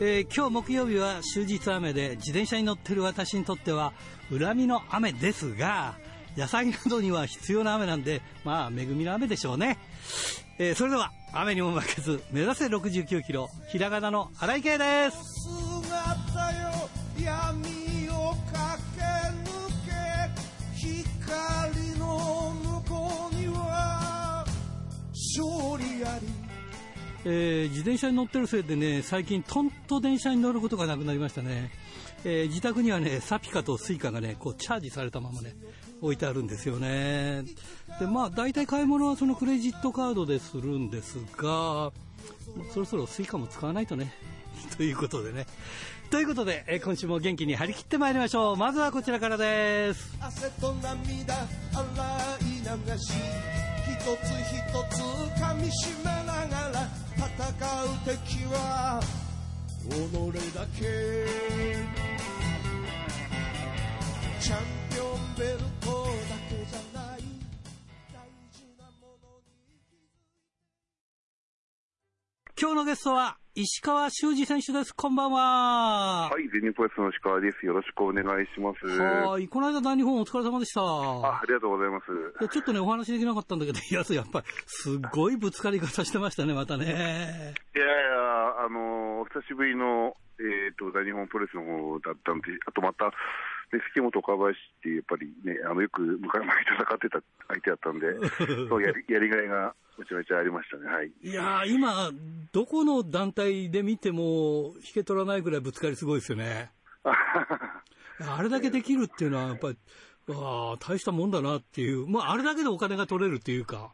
えー、今日木曜日は終日雨で自転車に乗ってる私にとっては恨みの雨ですが野菜などには必要な雨なんでまあ恵みの雨でしょうね、えー、それでは雨にも負けず目指せ69キロひらがなの荒井圭です。えー、自転車に乗ってるせいでね最近とんと電車に乗ることがなくなりましたね、えー、自宅にはね SAPICA と Suica がねこうチャージされたままね置いてあるんですよね。でまあ大体買い物はそのクレジットカードでするんですがそろそろ Suica も使わないとね ということでね。ということで、えー、今週も元気に張り切ってまいりましょう。まずはこちらからです。汗と涙洗い流し一つ一つ噛みしめながら戦う敵は己だけ。チャンピオンベルトだけじゃない。大事なものに今日のゲストは石川修司選手です。こんばんは。はい、全日本の石川です。よろしくお願いします。はい、この間大日本お疲れ様でした。あ、ありがとうございます。ちょっとね、お話できなかったんだけど、いや、やっぱり、すごいぶつかり方してましたね、またね。いやいや、あのー、久しぶりの、えっ、ー、と、大日本プロレスの方だったんで、あとまた、で、関本岡林ってやっぱりね、あの、よく向かい前戦ってた相手だったんで、そうやり、やりがいがめちゃめちゃありましたね、はい。いや今、どこの団体で見ても、引け取らないぐらいぶつかりすごいですよね。あれだけできるっていうのは、やっぱり、わあ、大したもんだなっていう、まあ、あれだけでお金が取れるっていうか、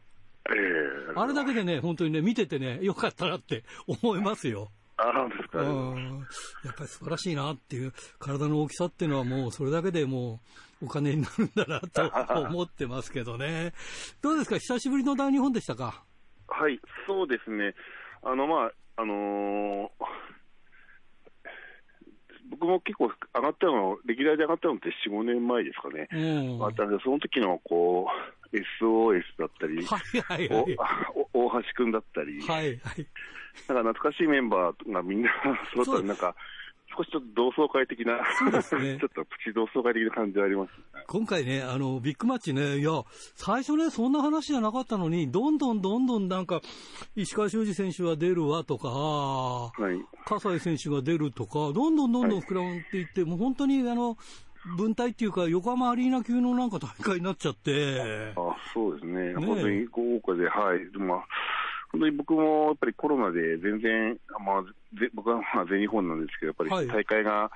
えー、あれだけでね、本当にね、見ててね、よかったなって思いますよ。あですか、やっぱり素晴らしいなっていう、体の大きさっていうのはもう、それだけでもう、お金になるんだなと 思ってますけどね。どうですか、久しぶりの大日本でしたか？はい、そうですね。あの、まあ、あのー、僕も結構上がったの、歴代で上がったのって4、5年前ですかね。うん、あったんで、その時のこう、SOS だったり、はいはい。はい、大橋君だったり、はいはい、なんか懐かしいメンバーがみんな揃ったり、なんか、少しちょっと同窓会的な、そうですね、ちょっとプチ同窓会的な感じはあります、ね、今回ね、あの、ビッグマッチね、いや、最初ね、そんな話じゃなかったのに、どんどんどんどんなんか、石川修司選手が出るわとか、はい、葛西選手が出るとか、どんどんどんどん膨らんでいって、はい、もう本当に、あの、分隊っていうか、横浜アリーナ級のなんか大会になっちゃって。あそうですね。ね本当に豪華で、はい。まあ本当に僕もやっぱりコロナで全然、まあ、ぜ僕はまあ全日本なんですけど、やっぱり大会が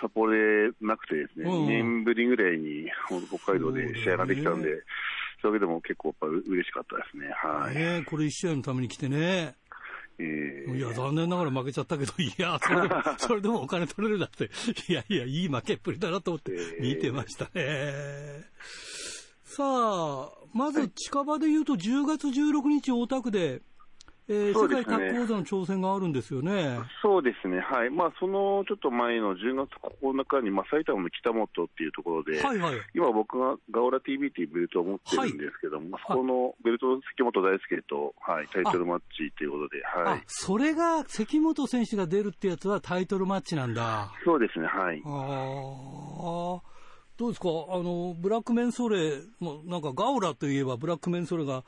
札幌でなくてですね、はい、2年ぶりぐらいに北海道で試合ができたんで、そういうわけでも結構やっぱ嬉しかったですね。はい。ねこれ1試合のために来てね。えー、いや、残念ながら負けちゃったけど、いや、それでも、それでもお金取れるだって、いやいや、いい負けっぷりだなと思って見てましたね。えーさあ、まず近場で言うと、10月16日、大田区で、えー、世界タッグ王座の挑戦があるんですよね。そうですね、はい、まあ、そのちょっと前の10月9日に、まあ、埼玉の北本っていうところで、はいはい、今、僕がガオラ TV っていうベルトを持ってるんですけども、はい、そこのベルト、関本大輔と、はい、タイトルマッチということで、はい、それが関本選手が出るってやつはタイトルマッチなんだ。そうですね、はい。あどうですか？あの、ブラックメンソレ、もなんかガオラといえばブラックメンソレが、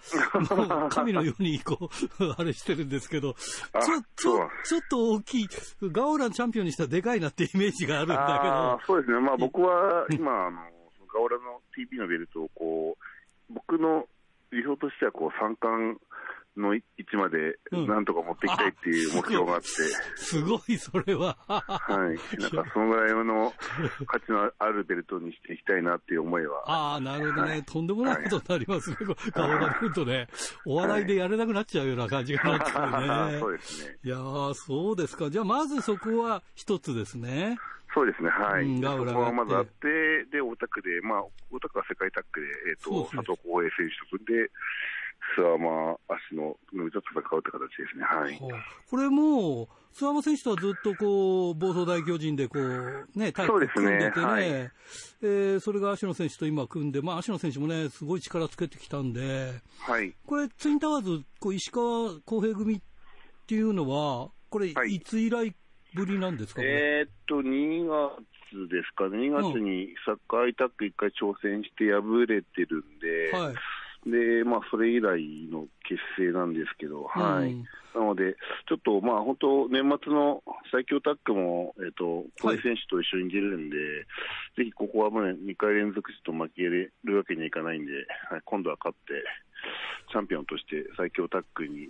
神のようにこう、あれしてるんですけど、ちょ、ちょ、ちょっと大きい、ガオラチャンピオンにしたらでかいなってイメージがあるんだけど。そうですね。まあ僕は今、あの、ガオラの TP のベルトをこう、僕の理想としてはこう三冠の位置までなんとか持っていきたいっていう目標があって。すごい、それは。はい。なんか、そのぐらいの価値のあるベルトにしていきたいなっていう思いは。ああ、なるほどね、はい。とんでもないことになりますね。顔が来るとね、お笑いでやれなくなっちゃうような感じがなってくるね。そうですね。いやそうですか。じゃあ、まずそこは一つですね。そうですね、はい。うん、ガウラそこはまずあって、で、大田区で、まあ、大田区は世界タッグで、えっ、ー、と、佐藤浩平選手と組んで、諏訪間足の伸びと戦うって形ですね。はい。これも、諏訪間選手とはずっとこう、暴走大巨人でこう、ね、タイプ組んでてね、はい、えー、それが芦野選手と今組んで、まあ芦野選手もね、すごい力つけてきたんで、はい。これ、ツインタワーズ、こう石川公平組っていうのは、これ、い。つ以来ぶりなんですか、えー、っと、2月ですかね、2月にサッカーアイタック1回挑戦して敗れてるんで、はいで、まあ、それ以来の結成なんですけど、はい。なので、ちょっと、まあ、本当、年末の最強タッグも、えっ、ー、と、小井選手と一緒に出るんで、はい、ぜひここはもう、ね、2回連続ちょっと負けるわけにはいかないんで、はい、今度は勝って、チャンピオンとして最強タッグに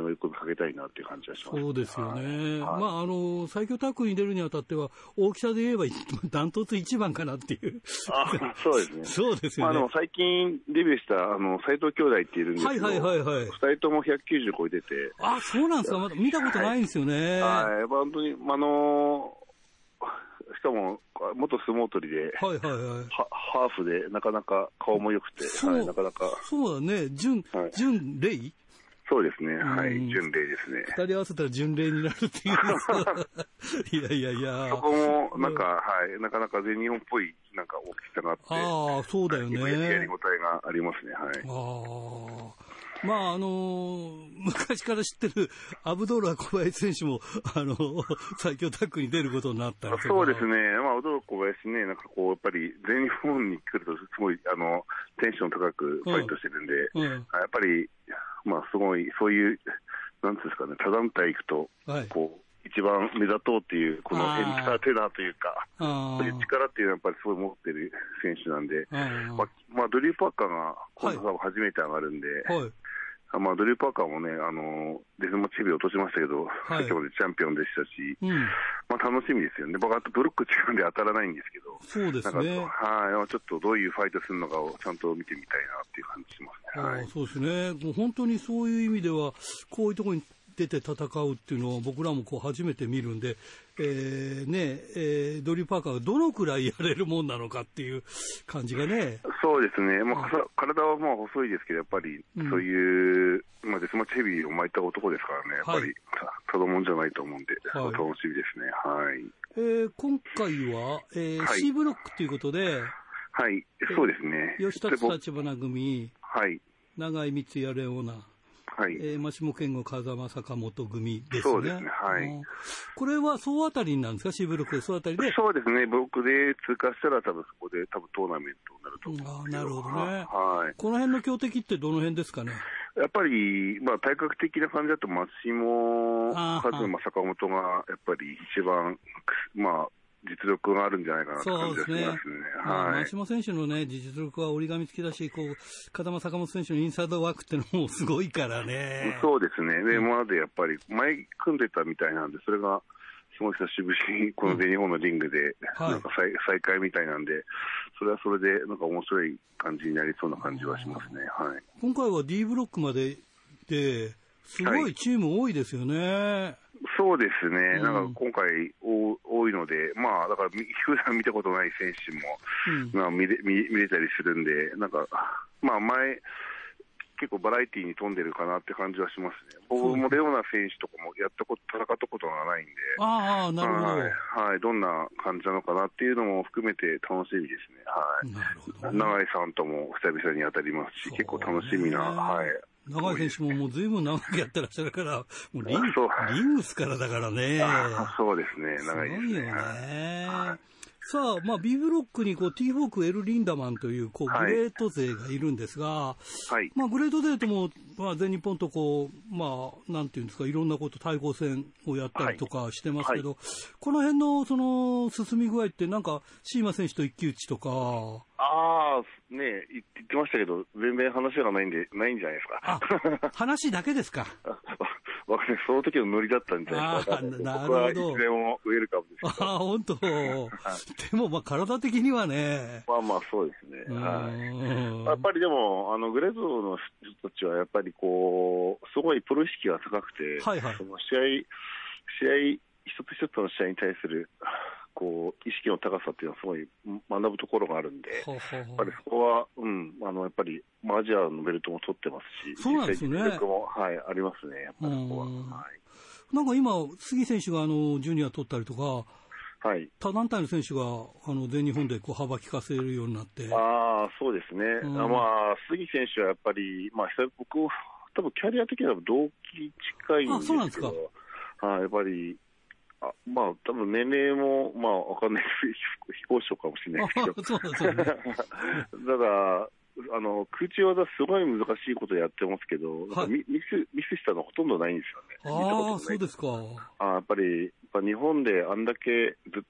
追い込みかけたいなっていう感じがします、そうですよね、はい、まあ、あの最強タッグに出るにあたっては、大きさで言えば、ダントツ一番かなっていう。あそうですね、そうですよね、まあ、でも最近デビューしたあの斎藤兄弟っているんですけど、はいはいはいはい、2人とも190超えてて、あそうなんですか、まだ見たことないんですよね。はい、はい、本当に、あのしかも元相撲取りで、はいはいはい、ハーフでなかなか顔も良くて、はい、なかなか。そうだね、純、はい、純レイ？そうですね、はい、巡礼ですね。二人合わせたら巡礼になるっていう いやいやいや。そこも、なんか、はい、なかなか全日本っぽい、なんか大きさがあって。ああ、そうだよね。やりごたえがありますね、はい。ああ。まああのー、昔から知ってる アブドーラ小林選手も、あのー、最強タッグに出ることになったそうですね、まあ、アブドーラ小林ね、なんかこう、やっぱり全日本に来ると、すごいあのテンション高くファイトしてるんで、うん。うん、やっぱりまあ、すごい、そういう、なんですかね、他団体行くと、こう、一番目立とうっていう、このエンターテイナーというか、そういう力っていうのはやっぱりすごい持ってる選手なんで、まあ、まあ、ドリュー・パーカーが今度初めて上がるんで、はいまあ、ドリュー・パーカーもね、あのデスマチビ落としましたけど、はい、先ほどチャンピオンでしたし、うん、まあ、楽しみですよね、僕はブロック違うんで当たらないんですけど、そうですねはい。ちょっとどういうファイトするのかをちゃんと見てみたいなっていう感じしますね。はい、そうですね。もう本当にそういう意味では、こういうところに出て戦うっていうのを僕らもこう初めて見るんで、えーねえー、ドリー・パーカーがどのくらいやれるもんなのかっていう感じがね。そうですね、まあ、体はまあ細いですけど、やっぱりそういう、うん、まあ、デスマッチヘビーを巻いた男ですからね、やっぱり、はい、ただもんじゃないと思うんで、はい、楽しみですね。はいえー、今回は、えーはい、C ブロックということで、はい、そうですね。吉田立花組、はい、長井光也レオナ。はい、えー、真下健吾、風間坂本組ですね。そうですね、はい。これは総当たりなんですか、C ブロックで総当たりで。そうですね、ブロックで通過したら、多分そこで多分トーナメントになると思うんあなるほどね。はい。この辺の強敵ってどの辺ですかね？やっぱり、まあ、体格的な感じだと、松下、和馬、坂本がやっぱり一番、まあ、実力があるんじゃないかなと感じがしますね。すねはい。島選手のね、実力は折り紙付きだし、こう、風間坂本選手のインサイドワークってのもすごいからね。そうですね。で、までやっぱり、前組んでたみたいなんで、それが、すごい久しぶりにこの全日本のリングで、なんか再,、再開みたいなんで、それはそれで、なんか面白い感じになりそうな感じはしますね。はい。今回は D ブロックまでで、すごいチーム多いですよね。はいそうですね、なんか今回お、多いので、まあ、だから、普段見たことない選手も、うん、まあ、見れ見見れたりするんで、なんか、まあ、前、結構バラエティーに富んでるかなって感じはしますね。僕もレオナ選手とかもやったこと、戦ったことがないんで、ああ、なるほど、はい。はい、どんな感じなのかなっていうのも含めて楽しみですね。はい。なるほど、ね、永井さんとも久々に当たりますし、結構楽しみな、はい。長井選手ももうずいぶん長くやってらっしゃるから、もうリンリングスからだからね。そうですね、長いですね。すごいよね。はいさあ、まあ、B ブロックにこう T フォーク、エル・リンダマンというこうグレート勢がいるんですが、はい、まあ、グレート勢とも、まあ、全日本とこう、まあ、なんていうんですか、いろんなこと、対抗戦をやったりとかしてますけど、はいはい、この辺のその進み具合って、なんか、シーマ選手と一騎打ちとか。ああ、ね言ってましたけど、全然話がないんで、ないんじゃないですか。話だけですか。その時のノリだったんじゃないか。なるほど。いつでもウェルカムですああ、本当。でも、まあ、体的にはね。まあまあ、そうですね。はい。やっぱりでも、あの、グレーゾーの人たちは、やっぱりこう、すごいプロ意識が高くて、はいはい、その試合、試合、一つ一つの試合に対する、こう意識の高さっていうのはすごい学ぶところがあるんで、やっぱりそこは、うん、あのやっぱりアジアのベルトも取ってますし、そうなんですね。も、はい、ありますね、やっぱりそこは。はい、なんか今、杉選手があのジュニア取ったりとか、はい、他団体の選手があの全日本でこう幅利かせるようになって。あそうですね、うん、まあ、杉選手はやっぱり、まあ、僕、多分キャリア的には同期近いんですけど、あそうなんですか。あやっぱり、あまあ、多分年齢も、まあ、わかんないです、非公表かもしれないですけど、そうですね、ただ、あの空中技、すごい難しいことやってますけど、はい、ミスミスしたのほとんどないんですよね。ああ、そうですか。あやっぱり、やっぱ日本であんだけず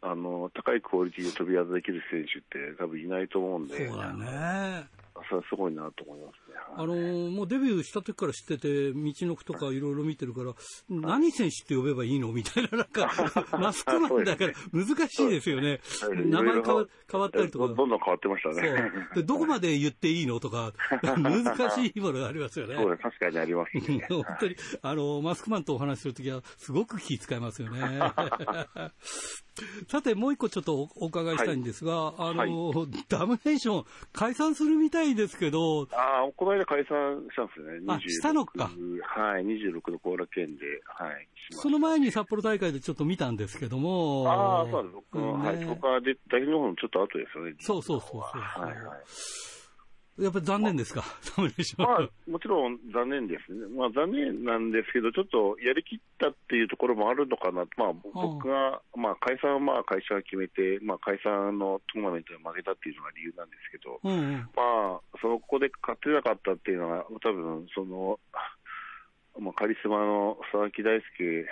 あの高いクオリティで飛び技できる選手って多分いないと思うんで。そうだね。それはすごいなと思いますね。あのー、もうデビューした時から知ってて、道のくとかいろいろ見てるから、何選手って呼べばいいの？みたいな、なんか、マスクマンだから難しいですよね。名前変わ変わったりとか。どんどん変わってましたね。でどこまで言っていいの？とか、難しいものがありますよね。そう確かにあります、ね、本当に、あの、マスクマンとお話しするときは、すごく気遣いますよね。さて、もう一個ちょっとお伺いしたいんですが、はい、あの、はい、ダムネーション解散するみたいですけど。ああ、この間解散したんですよね。あ、したのか。はい、26の後楽園で、はい。その前に札幌大会でちょっと見たんですけども。ああ、そうです。僕は、ね、はい、そこはで、大の方のちょっと後ですよね。そうそうそうそう。はいはい。やっぱり残念ですか、まあ、もちろん残念です。ね、まあ、残念なんですけど、ちょっとやりきったっていうところもあるのかな、まあ、僕が、まあ、解散はまあ会社が決めて、まあ、解散のトーナメントで負けたっていうのが理由なんですけど、うんうん、まあ、そこで勝てなかったっていうのは、多分その、まあ、カリスマの佐々木大輔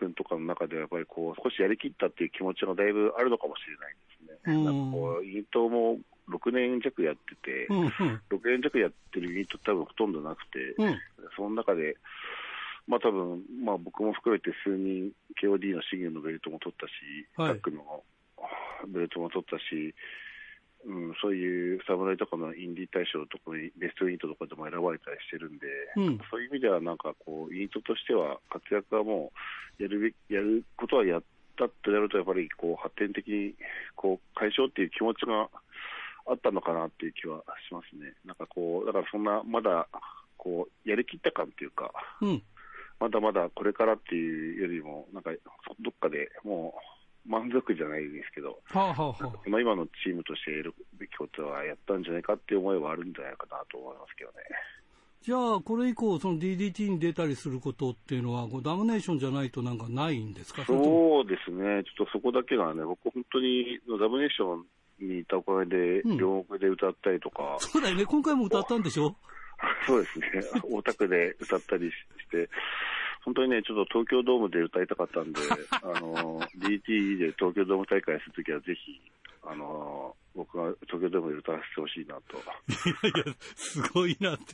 君とかの中では、やっぱりこう少しやりきったっていう気持ちがだいぶあるのかもしれないですね。うん、なんかこう、イントも6年弱やってて、うんうん、6年弱やってるユニット多分ほとんどなくて、うん、その中で、まあ多分、まあ僕も含めて数人 KOD のシングルのベルトも取ったし、はい、タックのベルトも取ったし、うん、そういう侍とかのインディー大賞とかにベストユニットとかでも選ばれたりしてるんで、うん、そういう意味ではなんかこうユニットとしては活躍はもうやるべやることはやったってなるとやっぱりこう発展的にこう解消っていう気持ちがあったのかなっていう気はしますね。なんかこう、だからそんな、まだ、こう、やりきった感っていうか、うん、まだまだこれからっていうよりも、なんか、どっかでもう、満足じゃないですけど、はあはあ、今のチームとしてやるべきことはやったんじゃないかっていう思いはあるんじゃないかなと思いますけどね。じゃあ、これ以降、その DDT に出たりすることっていうのは、ダムネーションじゃないとなんかないんですか？そうですね、ちょっとそこだけがね、僕、本当にダムネーションにいたおかげで、両国で歌ったりとか、うん、そうだよね、今回も歌ったんでしょ？そうですね、大田区で歌ったりして、本当にね、ちょっと東京ドームで歌いたかったんで、あの DT で東京ドーム大会するときは、ぜひ、あの僕が東京ドームで歌わせてほしいなと。いやいや、すごいなって。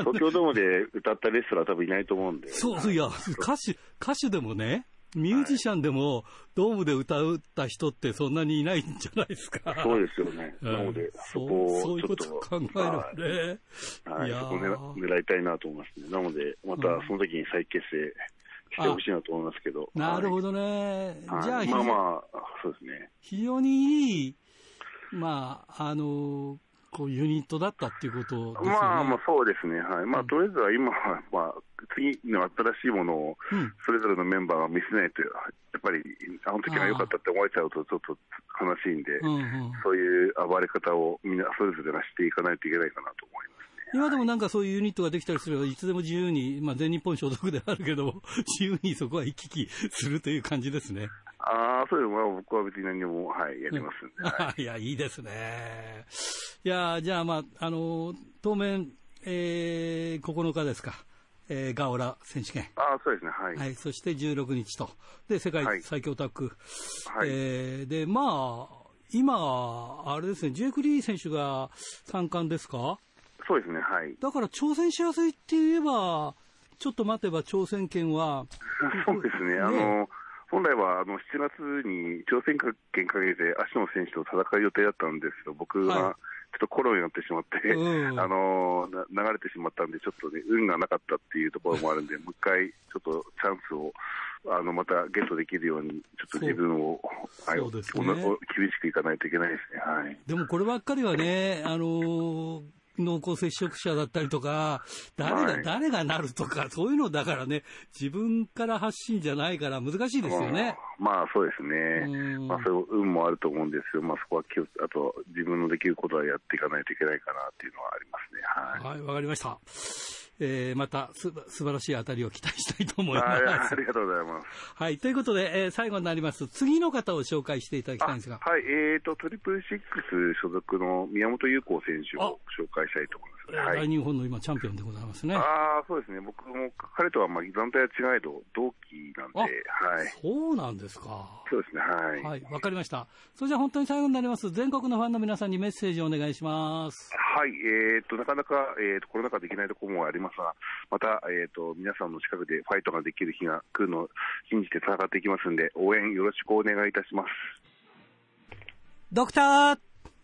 東京ドームで歌ったレスラー多分いないと思うんで。そう、いや、歌手、歌手でもね、ミュージシャンでも、ドームで歌った人ってそんなにいないんじゃないですか。そうですよね。なので、そこをそういうこと考えるね。はい、そこ狙狙いたいなと思いますね。なので、またその時に再結成してほしいなと思いますけど。なるほどね。じゃあ、まあまあ、そうですね。非常にいい、まあ、あの、こうユニットだったっていうことですね。まあまあそうですね。はい。まあ、とりあえずは今は、まあ、次の新しいものを、それぞれのメンバーが見せないと、やっぱり、あの時が良かったって思われちゃうと、ちょっと悲しいんで、うんうん、そういう暴れ方をみんなそれぞれがしていかないといけないかなと思います。今でもなんかそういうユニットができたりすれば、いつでも自由に、まあ、全日本所属であるけど、自由にそこは行き来するという感じですね。ああ、そういうのは僕は別に何も、はい、やりますんで。はい、いや、いいですね。いや、じゃあ、まあ、あの、当面、えー、9日ですか。えー、ガオラ選手権。あそうですね、はい。はい、そして16日と。で、世界最強タッグ。はい、えー、で、まあ、今、あれですね、ジェイク・リー選手が三冠ですか？そうですね、はい。だから挑戦しやすいって言えば、ちょっと待てば挑戦権は。そうですね、ねあの、本来はあの7月に挑戦権かけて足の選手と戦う予定だったんですけど、僕はちょっとコロナになってしまって、はい、あの流れてしまったんで、ちょっとね、運がなかったっていうところもあるんで、もう一回、ちょっとチャンスをあのまたゲットできるように、ちょっと自分を、はい、そうですね、厳しくいかないといけないですね。はい、でもこればっかりはね、あのー濃厚接触者だったりとか、誰が、はい、誰がなるとか、そういうのだからね、自分から発信じゃないから難しいですよね。まあそうですね。まあそういう運もあると思うんですよ。まあそこは気を、あと自分のできることはやっていかないといけないかなっていうのはありますね。はい。はい、わかりました。えー、またす素晴らしい当たりを期待したいと思います。ありがとうございます。はい、ということで、えー、最後になります、次の方を紹介していただきたいんですが。はい、えーと、トリプルシックス所属の宮本優子選手を紹介したいと思います。はい、大日本の今、チャンピオンでございますね。ああ、そうですね。僕も彼とはまあ団体は違いど同期なんで、はい。そうなんですか。そうですね、はい。はい、わかりました。それじゃあ本当に最後になります。全国のファンの皆さんにメッセージをお願いします。はい、えー、っと、なかなか、えー、っと、コロナ禍できないところもありますが、また、えー、っと、皆さんの近くでファイトができる日が来るのを信じて戦っていきますんで、応援よろしくお願いいたします。ドクター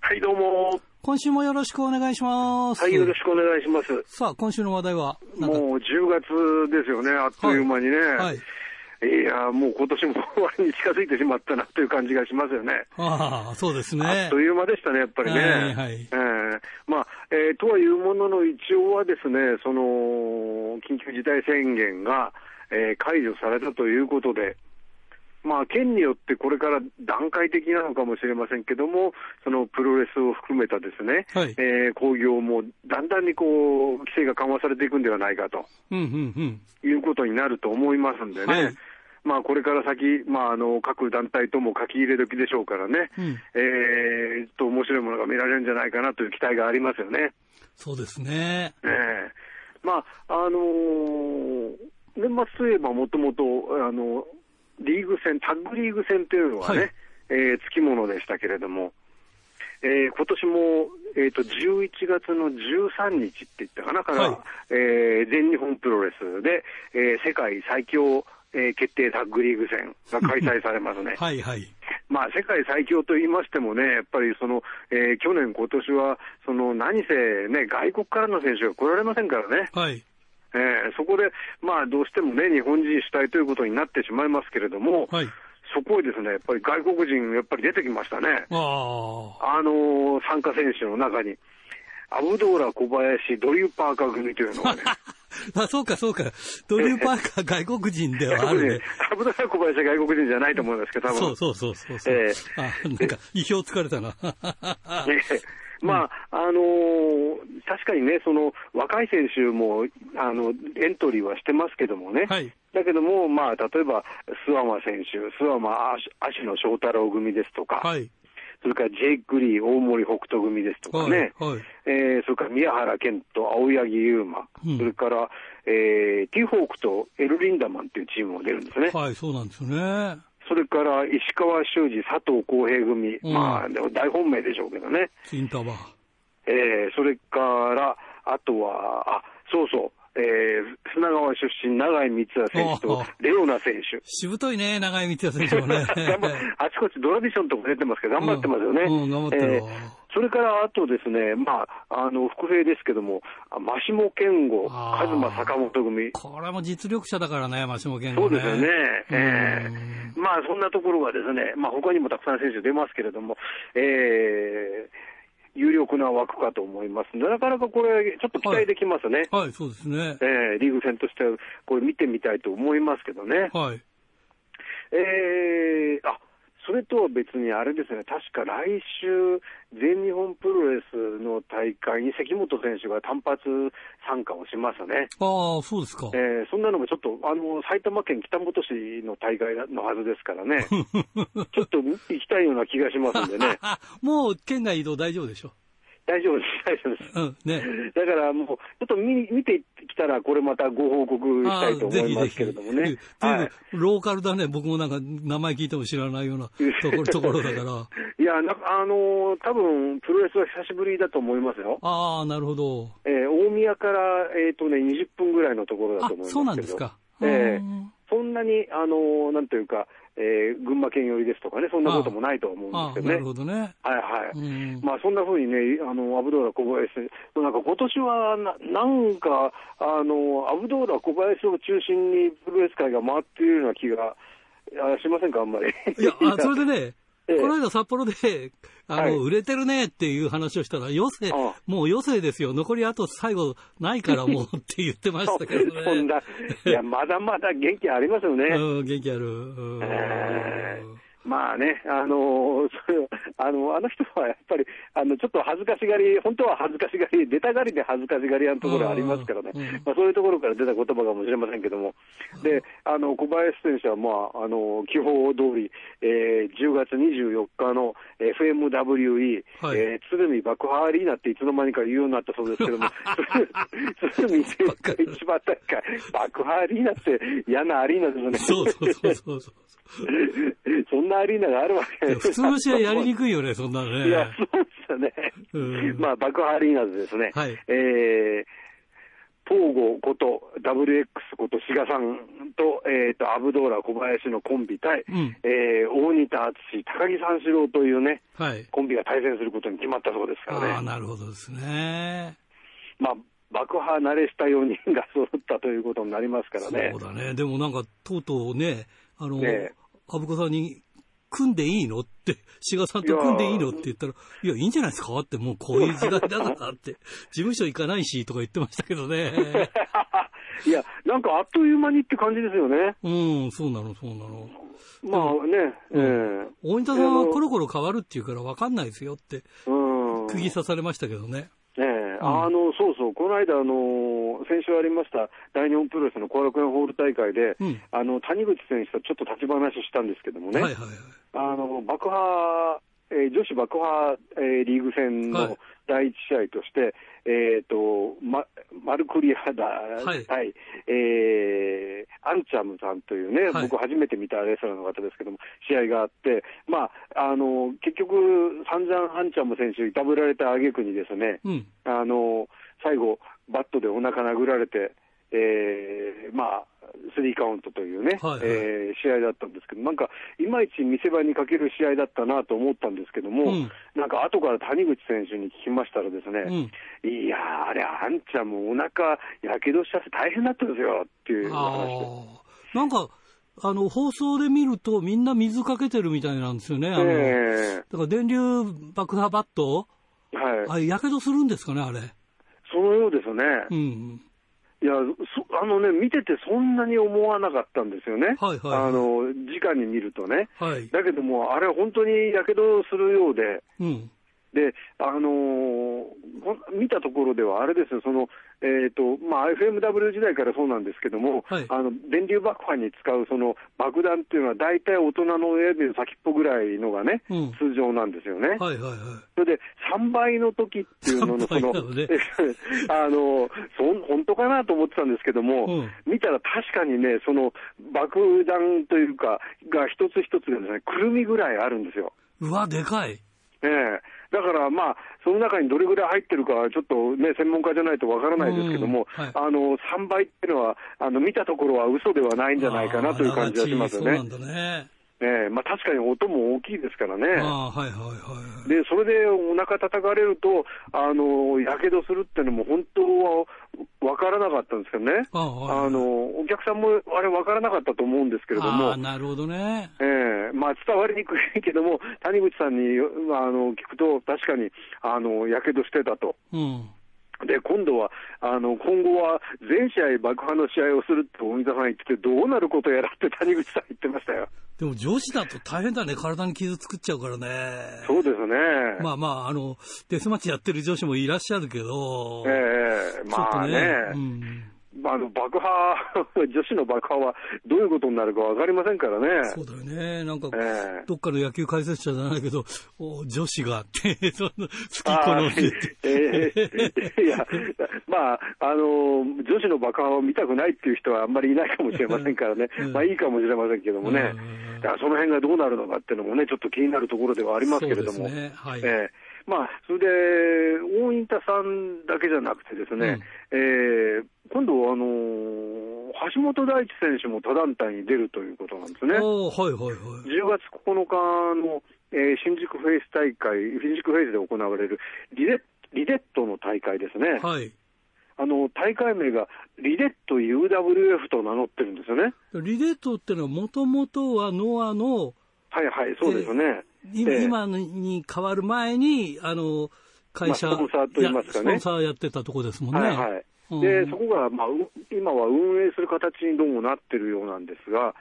はい、どうも。今週もよろしくお願いします。はい、よろしくお願いします。さあ、今週の話題はもう10月ですよね、あっという間にね。はい。はい、いやもう今年も終わりに近づいてしまったなという感じがしますよね。ああ、そうですね。あっという間でしたね、やっぱりね。はい、はい、えー、まあ、えー、とはいうものの、一応はですね、その、緊急事態宣言が、えー、解除されたということで、まあ、県によってこれから段階的なのかもしれませんけども、そのプロレスを含めたですね、はい、えー、工業もだんだんにこう規制が緩和されていくんではないかと、うんうんうん、いうことになると思いますんでね。はいまあ、これから先、まあ、あの各団体とも書き入れ時でしょうからね、うん、えー、と面白いものが見られるんじゃないかなという期待がありますよね。そうですね、えーまああのー、年末といえばもともと、あのリーグ戦、タッグリーグ戦というのはね、はい、えー、つきものでしたけれども、えー、今年も、えーと、11月の13日って言ったかな、から、はい、えー、全日本プロレスで、えー、世界最強、えー、決定タッグリーグ戦が開催されますね。はいはい。まあ、世界最強と言いましてもね、やっぱりその、えー、去年、今年は、その、何せね、外国からの選手が来られませんからね。はい。えー、そこで、まあ、どうしてもね、日本人主体ということになってしまいますけれども、はい、そこへですね、やっぱり外国人、やっぱり出てきましたね。あ、あのー、参加選手の中に。アブドーラ小林、ドリュー・パーカー組というのがね。あ、そうか、そうか。ドリュー・パーカー、外国人ではあるね。アブドーラ小林は外国人じゃないと思うんですけど、多分。そうそうそうそうえー、あ、なんか、意表つかれたな。まあ、あのー、確かにね、その若い選手もあのエントリーはしてますけどもね、はい、だけども、まあ、例えば諏訪間選手、諏訪間足野翔太郎組ですとか、はい、それからジェイク・リー、大森北斗組ですとかね、はいはい、えー、それから宮原健と青柳優馬、うん、それから、えー、ティーホークとエル・リンダマンというチームが出るんですね。はい、そうなんですよね。それから石川修司、佐藤浩平組、うん、まあ、大本命でしょうけどね。インターバー。えー、それから、あとは、あ、そうそう、えー、砂川出身、永井光也選手と、レオナ選手。しぶといね、永井光也選手もね。あちこちドラディションとか出てますけど、頑張ってますよね。うん、うん、頑張ってる、えー、それからあとですね、まあ、あの、副兵ですけども、マシモ健吾、カズマ坂本組。これも実力者だからね、マシモ健吾、ね、そうですよね。えー、まあ、そんなところがですね、まあ、他にもたくさん選手出ますけれども、えー、な枠かと思いますので、なかなかこれ、ちょっと期待できますね。はい、はい、そうですね。えー、リーグ戦として、これ見てみたいと思いますけどね。はい。えー、あ、それとは別にあれですね、確か来週、全日本プロレスの大会に関本選手が単発参加をしますね。ああ、そうですか。えー、そんなのもちょっと、あの、埼玉県北本市の大会のはずですからね、ちょっと行きたいような気がしますんでね。もう県外移動大丈夫でしょ大丈夫です、大丈夫です。うんね、だからもう、ちょっと見見てきたら、これまたご報告したいと思いますけれどもね。はい、ローカルだね、僕もなんか名前聞いても知らないような ところところだから。いや、なあのー、多分プロレスは久しぶりだと思いますよ。ああ、なるほど。えー、大宮から、えっ、ー、とね、20分ぐらいのところだと思いますけど。そうなんですか。えー、そんなに、あのー、なんというか、えー、群馬県寄りですとかね、そんなこともないと思うんですけどね。なるほどね。はいはい。うん、まあそんなふうにね、あの、アブドーラ小林、なんか今年はな、なんか、あの、アブドーラ小林を中心にプロレス界が回っているような気が、あしませんか、あんまり。いや、あそれでね、ええ、この間札幌で、あの、はい、売れてるねっていう話をしたら、余生、もう余生ですよ。残りあと最後ないからもうって言ってましたけどね。そんな、いや、まだまだ元気ありますよね。うん、元気ある。えーまあね、あのそれあのあの人はやっぱりあのちょっと恥ずかしがり、本当は恥ずかしがり、出たがりで恥ずかしがり屋のところありますからね、まあ、そういうところから出た言葉かもしれませんけども、であの小林選手は、まあ、あの基本通り、えー、10月24日の FMWE、はい、えー、鶴見爆破アリーナっていつの間にか言うようになったそうですけども、鶴見選手が一番高い、爆破アリーナって嫌なアリーナですよね。そうそうそうそうそんなアリーナがあるわけ普通の試合やりにくいよね、そんなのね。いや、そうですよね。まあ、爆破アリーナでですね、はい、えー、東郷こと WX こと志賀さんと,、えーと、アブドーラ小林のコンビ対、うん、えー、大仁田淳、高木三四郎というね、はい、コンビが対戦することに決まったそうですからね。あなるほどですね。まあ爆破慣れした4人が揃ったということになりますからね。そうだね。でもなんか、とうとうね、あの、ね、アブコさんに、組んでいいの？って、志賀さんと組んでいいの？って言ったら、いや、いいんじゃないですか？って、もうこういう時代だからって、事務所行かないしとか言ってましたけどね。いや、なんかあっという間にって感じですよね。うん、そうなの、そうなの。まあね、えー、大仁田さんはコロコロ変わるっていうから分かんないですよって、釘刺されましたけどね。ええあのそうそう、この間、あの先週ありました大日本プロレスの後楽園ホール大会で、うん、あの谷口選手とちょっと立ち話したんですけどもね、はいはいはい、あの爆破、えー、女子爆破、えー、リーグ戦の第一試合として、えっ、ー、と、ま、マルクリアダ、はい、はい、えー、アンチャムさんというね、はい、僕初めて見たレスラーの方ですけども、試合があって、まあ、あの、結局、散々アンチャム選手いたぶられた挙句にですね、うん、あの、最後、バットでお腹殴られて、えー、まあ、スリーカウントというね、はいはい、えー、試合だったんですけど、なんか、いまいち見せ場にかける試合だったなと思ったんですけども、うん、なんか後から谷口選手に聞きましたらですね、うん、いやー、あれ、あんちゃんもお腹やけどしちゃって大変だったんですよっていう話で。なんかあの、放送で見るとみんな水かけてるみたいなんですよね。あの、えー、だから電流爆破バットはい。あやけどするんですかね、あれ。そのようですね。うん。いやあのね、見ててそんなに思わなかったんですよね、はいはいはい、あの直に見るとね、はい、だけども、あれ、本当にやけどするようで、うん、で、あのー、見たところでは、あれですよ、その、えーとまあ、FMW 時代からそうなんですけども、はい、あの電流爆破に使うその爆弾っていうのは、大体大人の親指の先っぽぐらいのがね、うん、通常なんですよね。はいはいはい、それで、3倍の時っていうのの、その、ね、あのそ本当かなと思ってたんですけども、うん、見たら確かにね、その爆弾というか、が一つ一つがですね、くるみぐらいあるんですよ。うわ、でかい。ええだからまあ、その中にどれぐらい入ってるかは、ちょっとね、専門家じゃないとわからないですけども、はい、あの3倍っていうのは、あの見たところは嘘ではないんじゃないかなという感じがしますよね。えまあ、確かに音も大きいですからね、はいはいはい、でそれでお腹叩かれると、あのやけどするっていうのも本当は分からなかったんですけどね、あ、あのお客さんもあれ、分からなかったと思うんですけれども、なるほどね、えーまあ、伝わりにくいけども、谷口さんにあの聞くと、確かにあのやけどしてたと。うん。で、今度は、あの、今後は全試合爆破の試合をするって大水さん言ってて、どうなることやらって谷口さん言ってましたよ。でも女子だと大変だね。体に傷作っちゃうからね。そうですね。まあまあ、あの、デスマッチやってる女子もいらっしゃるけど。ええー、まあね。ねうんあの爆破、女子の爆破はどういうことになるか分かりませんからね。そうだよね。なんか、えー、どっかの野球解説者じゃないけど、お女子がって、その好き好ん。えー、いや、まあ、あの、女子の爆破を見たくないっていう人はあんまりいないかもしれませんからね。まあいいかもしれませんけどもね。その辺がどうなるのかっていうのもね、ちょっと気になるところではありますけれども。ねはい、えーまあ、それで、大仁田さんだけじゃなくてですね、うん、えー、今度、あの橋本大地選手も他団体に出るということなんですね。はいはいはい、10月9日の、えー、新宿フェイス大会、新宿フェイスで行われるリレリデットの大会ですね。はい。あの大会名がリデット UWF と名乗ってるんですよね。リデットっていうのは、もともとはノアの、はいはい、そうですね。今に変わる前に、あの会社、まあ、スポンサーといいますかね。スポンサーやってたとこですもんね。はいはい。で、そこが、まあ、今は運営する形にどうもなってるようなんですが、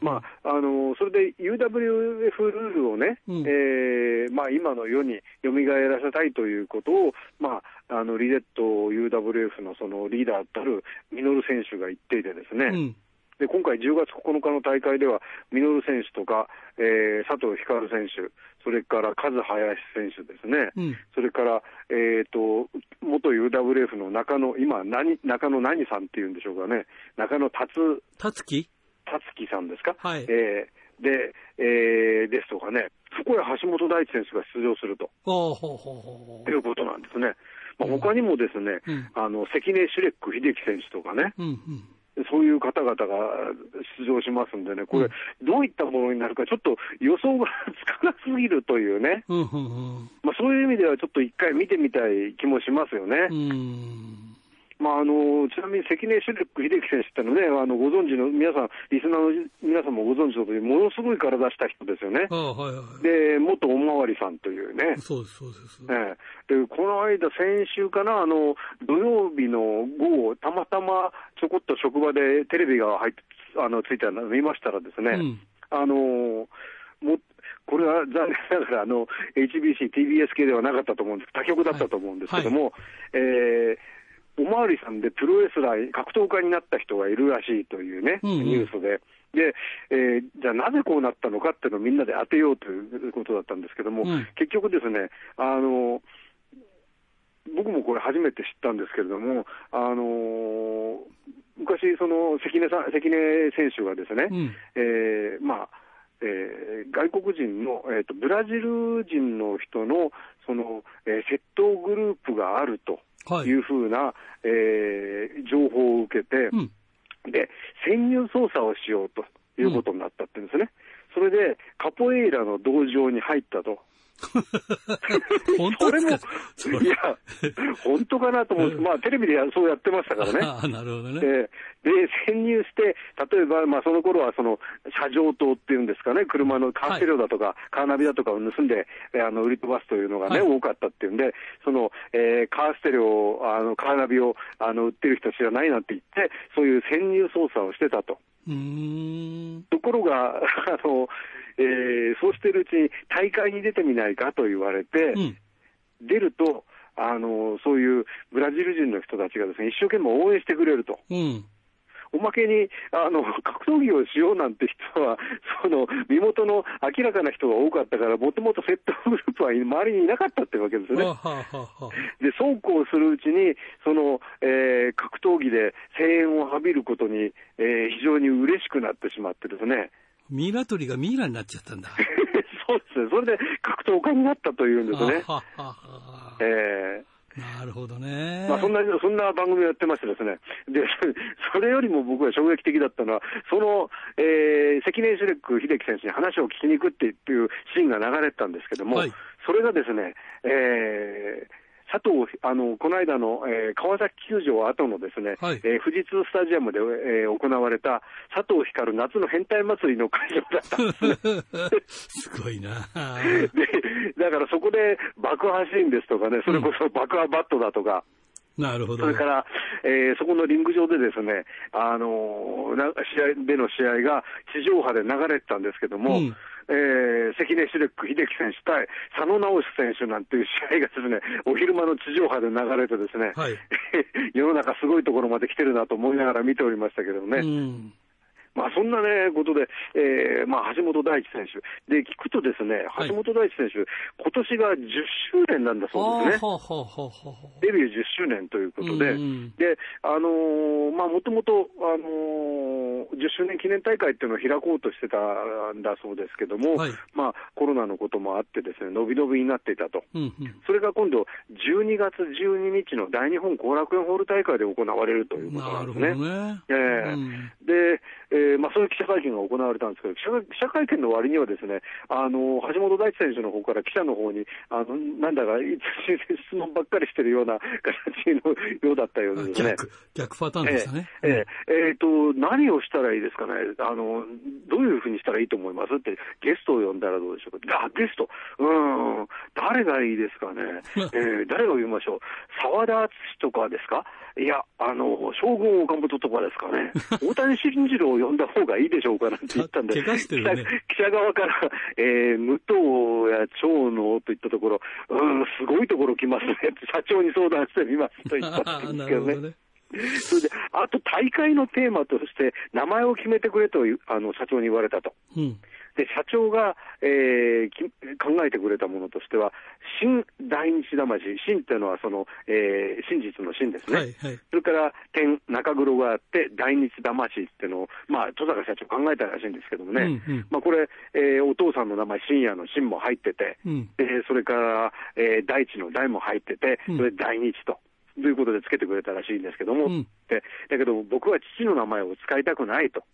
まあ、あのそれで UWF ルールをね、うん、えー、まあ、今の世に蘇らせたいということを、まあ、あのリデット UWF のそのリーダーたるミノル選手が言っていてですね、うんで今回、10月9日の大会では、ミノル選手とか、えー、佐藤光選手、それからカズ林選手ですね、うん、それから、えーと、元 UWF の中野、今何、中野何さんっていうんでしょうかね、中野達。達樹？達樹さんですか、はい。えーでえー、ですとかね、そこへ橋本大地選手が出場すると。いうことなんですね。まあ、他にもですね、うん、あの関根シュレック秀樹選手とかね、うんうんそういう方々が出場しますんでね、これ、どういったものになるか、ちょっと予想がつかなすぎるというね、まあ、そういう意味では、ちょっと一回見てみたい気もしますよね。まあ、あのちなみに関根シュレック秀樹選手ってのね、あのご存知の皆さん、リスナーの皆さんもご存知のとおり、ものすごい体した人ですよね。はいはい、で、元おまわりさんというね。そうです、そうです。えで、この間、先週かな、あの、土曜日の午後、たまたまちょこっと職場でテレビが入って、あの、ついたの見ましたらですね、うん、あのもこれは残念ながらあの HBC、TBS 系ではなかったと思うんです、他局だったと思うんですけども、はいはい、えーおまわりさんでプロレスラー、格闘家になった人がいるらしいというね、うんうん、ニュースで。で、えー、じゃあなぜこうなったのかっていうのをみんなで当てようということだったんですけども、うん、結局ですね、あの、僕もこれ初めて知ったんですけれども、あの昔、その関根さん関根選手がですね、うん、えー、まあ、えー、外国人の、えーと、ブラジル人の人のその、えー、窃盗グループがあるとい。うふうな、はい、えー、情報を受けて、うん、で、潜入捜査をしようということになったポエイラの道場に入ったと。本当ですか？それも、いや、本当かなと思って、まあ、テレビでそうやってましたからね。あなるほどね。で、潜入して、例えば、まあ、その頃は、その、車上灯っていうんですかね、車のカーテレオだとか、はい、カーナビだとかを盗んで、あの、売り飛ばすというのがね、はい、多かったっていうんで、その、えー、カーステレオ、あの、カーナビを、あの、売ってる人知らないなんて言って、そういう潜入捜査をしてたと。ところが、あの、えー、そうしているうちに大会に出てみないかと言われて、うん、出ると、あの、そういうブラジル人の人たちがですね、一生懸命応援してくれると。うんおまけに、あの、格闘技をしようなんて人は、その、身元の明らかな人が多かったから、もともと窃盗グループは周りにいなかったってわけですよね。で、そうこうするうちに、その、えー、格闘技で声援を浴びることに、えー、非常に嬉しくなってしまってですね、ミイラ取りがミイラになっちゃったんだ。そうですね。それで格闘家になったというんですね。ははえーなるほどね。まあそんな、そんな番組をやってましてですね。で、それよりも僕は衝撃的だったのは、その、えー、関根シュレック秀樹選手に話を聞きに行くっていうシーンが流れてたんですけども、はい、それがですね、えー、佐藤、あの、この間の、えー、川崎球場後のですね、はい、えー、富士通スタジアムで、えー、行われた佐藤光夏の変態祭りの会場だったんです すごいな。で、だからそこで爆破シーンですとかね、それこそ爆破バットだとか、うん、なるほど。それから、えー、そこのリング上でですね、あのー、試合での試合が地上波で流れてたんですけども、うんえー、関根シュレック秀樹選手対佐野直選手なんていう試合がですね、お昼間の地上波で流れてですね、はい、世の中すごいところまで来てるなと思いながら見ておりましたけどね。うんまあ、そんな、ね、ことで、えーまあ、橋本大地選手、で聞くと、ですね、橋本大地選手、はい、今年が10周年なんだそうですね、デビュー10周年ということで、もともと、あのー10周年記念大会っていうのを開こうとしてたんだそうですけども、はい、まあ、コロナのこともあってですね、伸び伸びになっていたと。うんうん、それが今度、12月12日の大日本後楽園ホール大会で行われるということなんですね。ね。えー。うん、で、えーまあ、そういう記者会見が行われたんですけど、記者会見の割にはですね、あの橋本大地選手の方から記者の方に、あのなんだか質問ばっかりしてるような形のようだったようですね。逆逆パターンでしたね。えー、えー、えー、と、何をしたらいいですかねあの、どういうふうにしたらいいと思いますって、ゲストを呼んだらどうでしょうか。あ、ゲスト。うん、誰がいいですかね。えー、誰を呼びましょう。沢田敦とかですかいや、あの、将軍岡本とかですかね。大谷慎次郎を呼んだ方がいいでしょうかなんて言ったんで、ね、記者側から、えー、武藤や長野といったところ、うん、すごいところ来ますね。社長に相談してみますと言ったんですけどね。それで、あと大会のテーマとして、名前を決めてくれとあの社長に言われたと。うんで社長が、えー、考えてくれたものとしては、新大日魂、新っていうのはその、えー、真実の真ですね、はいはい、それから天、中黒があって、大日魂っていうのを、まあ、戸坂社長考えたらしいんですけどもね、うんうん、まあ、これ、えー、お父さんの名前、深夜の真も入ってて、うん、えー、それから、えー、大地の大も入ってて、それ大日と。ということでつけてくれたらしいんですけども、うん、でだけど僕は父の名前を使いたくないと。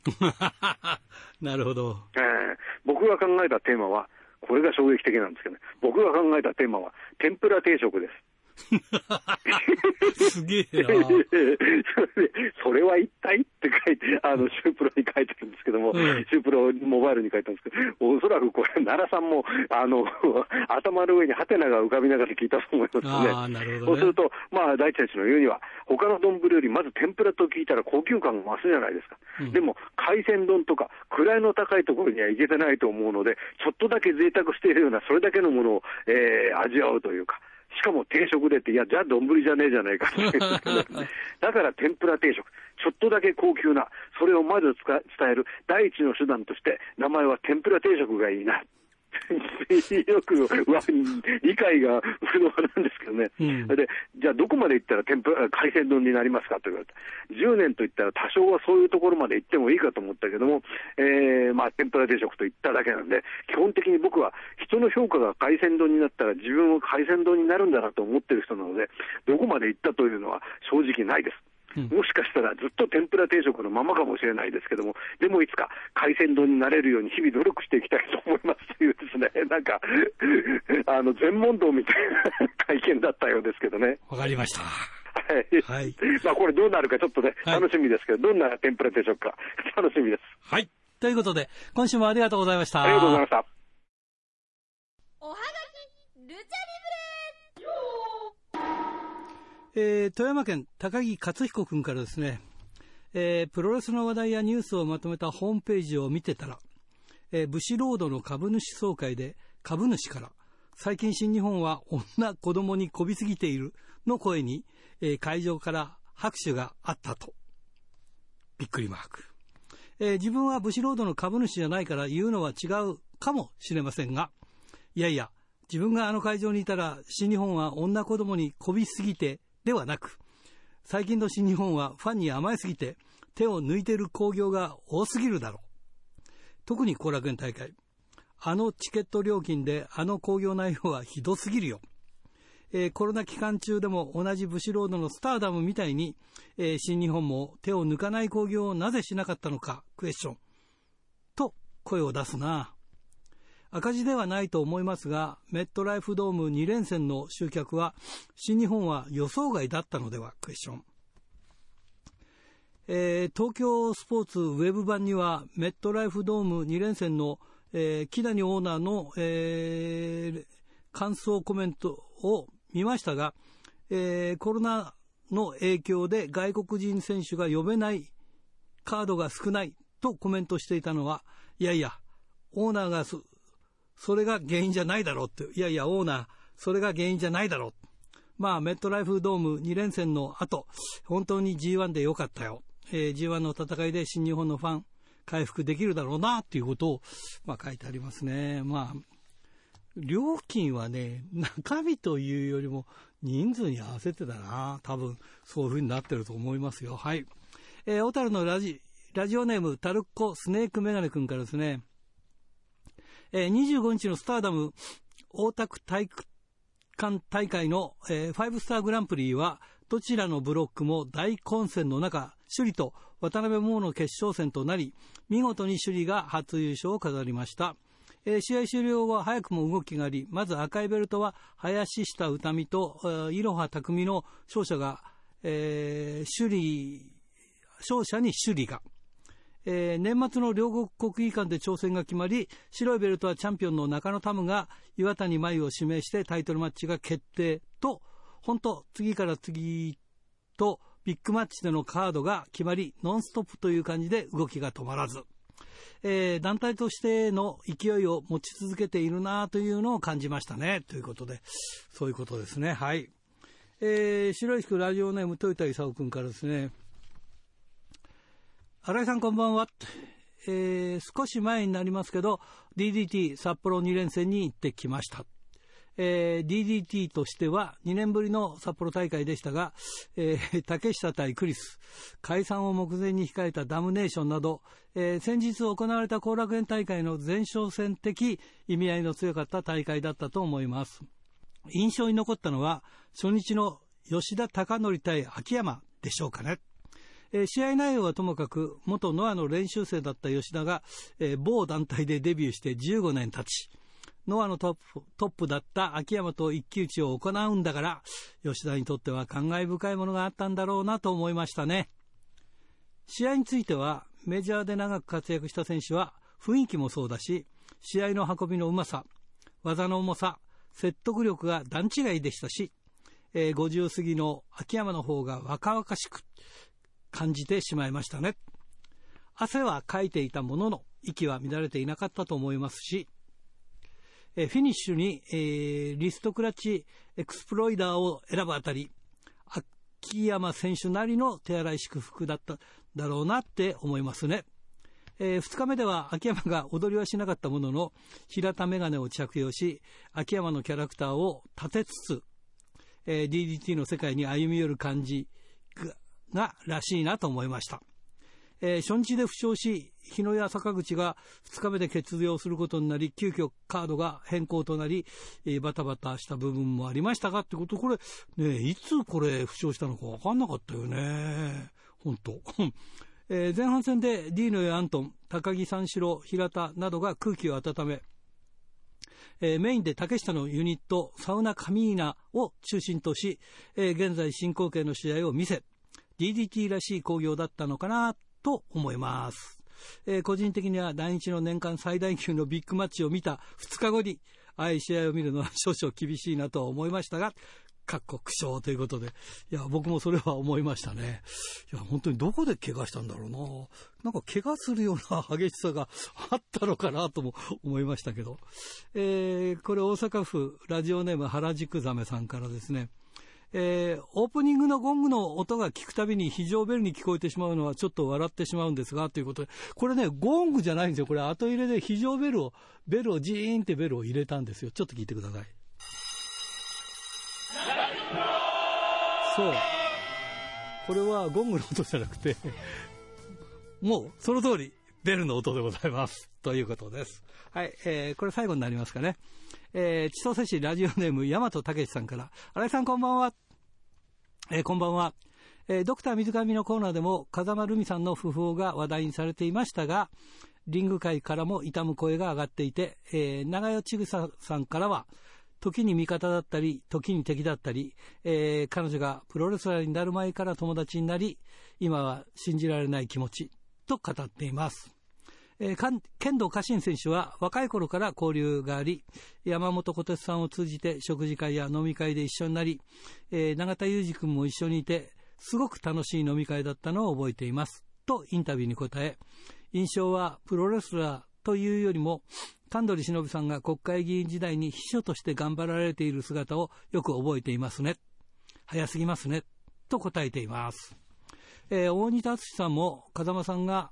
なるほど、えー。僕が考えたテーマは、これが衝撃的なんですけどね、僕が考えたテーマは、天ぷら定食です。すげえな。それは一体って書いて、あの、シュープロに書いてるんですけども、うん、シュープロモバイルに書いたんですけど、おそらくこれ、奈良さんも、あの、頭の上にハテナが浮かびながら聞いたと思いますね。ね、そうすると、まあ、大地選手の言うには、他の丼よりまず天ぷらと聞いたら高級感が増すじゃないですか。うん、でも、海鮮丼とか、位の高いところには行けてないと思うので、ちょっとだけ贅沢しているような、それだけのものを、えー、味わうというか、しかも定食でって、いや、じゃあ丼じゃねえじゃないか だから天ぷら定食、ちょっとだけ高級な、それをまず伝える。第一の手段として、名前は天ぷら定食がいいな。よく理解が不能なんですけどね、うん、でじゃあ、どこまで行ったら天ぷら海鮮丼になりますかと言われて、10年といったら多少はそういうところまで行ってもいいかと思ったけども、えーまあ、天ぷら定食と言っただけなんで、基本的に僕は人の評価が海鮮丼になったら、自分は海鮮丼になるんだなと思ってる人なので、どこまで行ったというのは正直ないです。もしかしたらずっと天ぷら定食のままかもしれないですけども、でもいつか海鮮丼になれるように日々努力していきたいと思います。というなんか、あの、全問答みたいな会見だったようですけどね。わかりました。はい。はい。まあこれどうなるかちょっとね、楽しみですけど、どんな天ぷら定食か？楽しみです。はい。ということで、今週もありがとうございました。ありがとうございました。おはがき、ルチャリブレえー、富山県高木克彦君からですね、えー、プロレスの話題やニュースをまとめたホームページを見てたら、えー、ブシロードの株主総会で株主から、最近新日本は女子供にこびすぎているの声に、えー、会場から拍手があったと。びっくりマーク。えー、自分はブシロードの株主じゃないから言うのは違うかもしれませんが、いやいや、自分があの会場にいたら新日本は女子供にこびすぎてではなく、最近の新日本はファンに甘えすぎて手を抜いている興行が多すぎるだろう。特に後楽園大会。あのチケット料金であの興行内容はひどすぎるよ。えー、コロナ期間中でも同じブシロードのスターダムみたいに、えー、新日本も手を抜かない興行をなぜしなかったのか、クエスチョン。と、声を出すな。赤字ではないと思いますが、メットライフドーム2連戦の集客は、新日本は予想外だったのではクエスチョン。えー、東京スポーツウェブ版には、メットライフドーム2連戦の、えー、木谷オーナーの、えー、感想コメントを見ましたが、えー、コロナの影響で外国人選手が呼べないカードが少ないとコメントしていたのは、いやいや、オーナーがそれが原因じゃないだろうって、いやいや、オーナー、それが原因じゃないだろう。まあ、メットライフドーム2連戦の後、本当に G1 で良かったよ。えー、G1 の戦いで新日本のファン、回復できるだろうな、っていうことを、まあ、書いてありますね。まあ、料金はね、中身というよりも人数に合わせてだな。多分、そういう風になってると思いますよ。はい。えー、小樽のラジ、ラジオネーム、タルッコスネークメガネ君からですね、えー、25日のスターダム大田区体育館大会の、えー、5スターグランプリは、どちらのブロックも大混戦の中、首里と渡辺桃の決勝戦となり、見事に首里が初優勝を飾りました。えー、試合終了後早くも動きがあり、まず赤いベルトは林下歌美と、えいろは匠の勝者が、えー、首里、勝者に首里が、えー、年末の両国国技館で挑戦が決まり、白いベルトはチャンピオンの中野タムが岩谷真由を指名してタイトルマッチが決定と、本当、次から次とビッグマッチでのカードが決まり、ノンストップという感じで動きが止まらず、えー、団体としての勢いを持ち続けているなというのを感じましたね。ということで、そういうことですね。はい。えー、白石区ラジオネーム豊田勲君からですね、新井さんこんばんは。えー、少し前になりますけど、DDT 札幌2連戦に行ってきました。えー、DDT としては2年ぶりの札幌大会でしたが、えー、竹下対クリス、解散を目前に控えたダムネーションなど、えー、先日行われた後楽園大会の前哨戦的意味合いの強かった大会だったと思います。印象に残ったのは、初日の吉田貴則対秋山でしょうかね。えー、試合内容はともかく、元ノアの練習生だった吉田が、えー、某団体でデビューして15年経ち、ノアのトップトップだった秋山と一騎打ちを行うんだから、吉田にとっては感慨深いものがあったんだろうなと思いましたね。試合については、メジャーで長く活躍した選手は雰囲気もそうだし、試合の運びのうまさ、技の重さ、説得力が段違いでしたし、えー、50過ぎの秋山の方が若々しく感じてしまいましたね。汗はかいていたものの、息は乱れていなかったと思いますし、えフィニッシュに、えー、リストクラッチエクスプロイダーを選ぶあたり、秋山選手なりの手洗い祝福だっただろうなって思いますね。えー、2日目では秋山が踊りはしなかったものの、平田メガネを着用し、秋山のキャラクターを立てつつ、えー、DDT の世界に歩み寄る感じが、らしいなと思いました。えー、初日で負傷し、日野や坂口が2日目で欠場することになり、急遽カードが変更となり、えー、バタバタした部分もありましたがってこと、これ、ね、いつこれ負傷したのか分かんなかったよね。本当。えー、前半戦でディーノやアントン、高木三四郎、平田などが空気を温め、えー、メインで竹下のユニット、サウナカミーナを中心とし、えー、現在進行形の試合を見せ、DDT らしい興行だったのかなと思います。えー、個人的には来日の年間最大級のビッグマッチを見た2日後に、ああいう試合を見るのは 少々厳しいなとは思いましたが、各国賞ということで、いや、僕もそれは思いましたね。いや、本当にどこで怪我したんだろうな。なんか怪我するような激しさがあったのかなとも思いましたけど。えー、これ大阪府ラジオネーム原宿ザメさんからですね。えー、オープニングのゴングの音が聞くたびに非常ベルに聞こえてしまうのはちょっと笑ってしまうんですが、ということで、これね、ゴングじゃないんですよ。これ後入れで非常ベルを、ベルをジーンってベルを入れたんですよ。ちょっと聞いてください。そう。これはゴングの音じゃなくて、もうその通り、ベルの音でございます。ということです。はい、えー、これ最後になりますかね。えー、千歳市ラジオネーム、大和武さんから、新井さんこんばんは。えー、こんばんは。えー、ドクター水上のコーナーでも、風間ルミさんの訃報が話題にされていましたが、リング界からも痛む声が上がっていて、えー、長与千草さんからは、時に味方だったり、時に敵だったり、えー、彼女がプロレスラーになる前から友達になり、今は信じられない気持ち、と語っています。えー、剣道家臣選手は若い頃から交流があり、山本小鉄さんを通じて食事会や飲み会で一緒になり、えー、永田裕二君も一緒にいて、すごく楽しい飲み会だったのを覚えています。とインタビューに答え、印象はプロレスラーというよりも、神取忍さんが国会議員時代に秘書として頑張られている姿をよく覚えていますね。早すぎますね。と答えています。えー、大仁田敦さんも風間さんが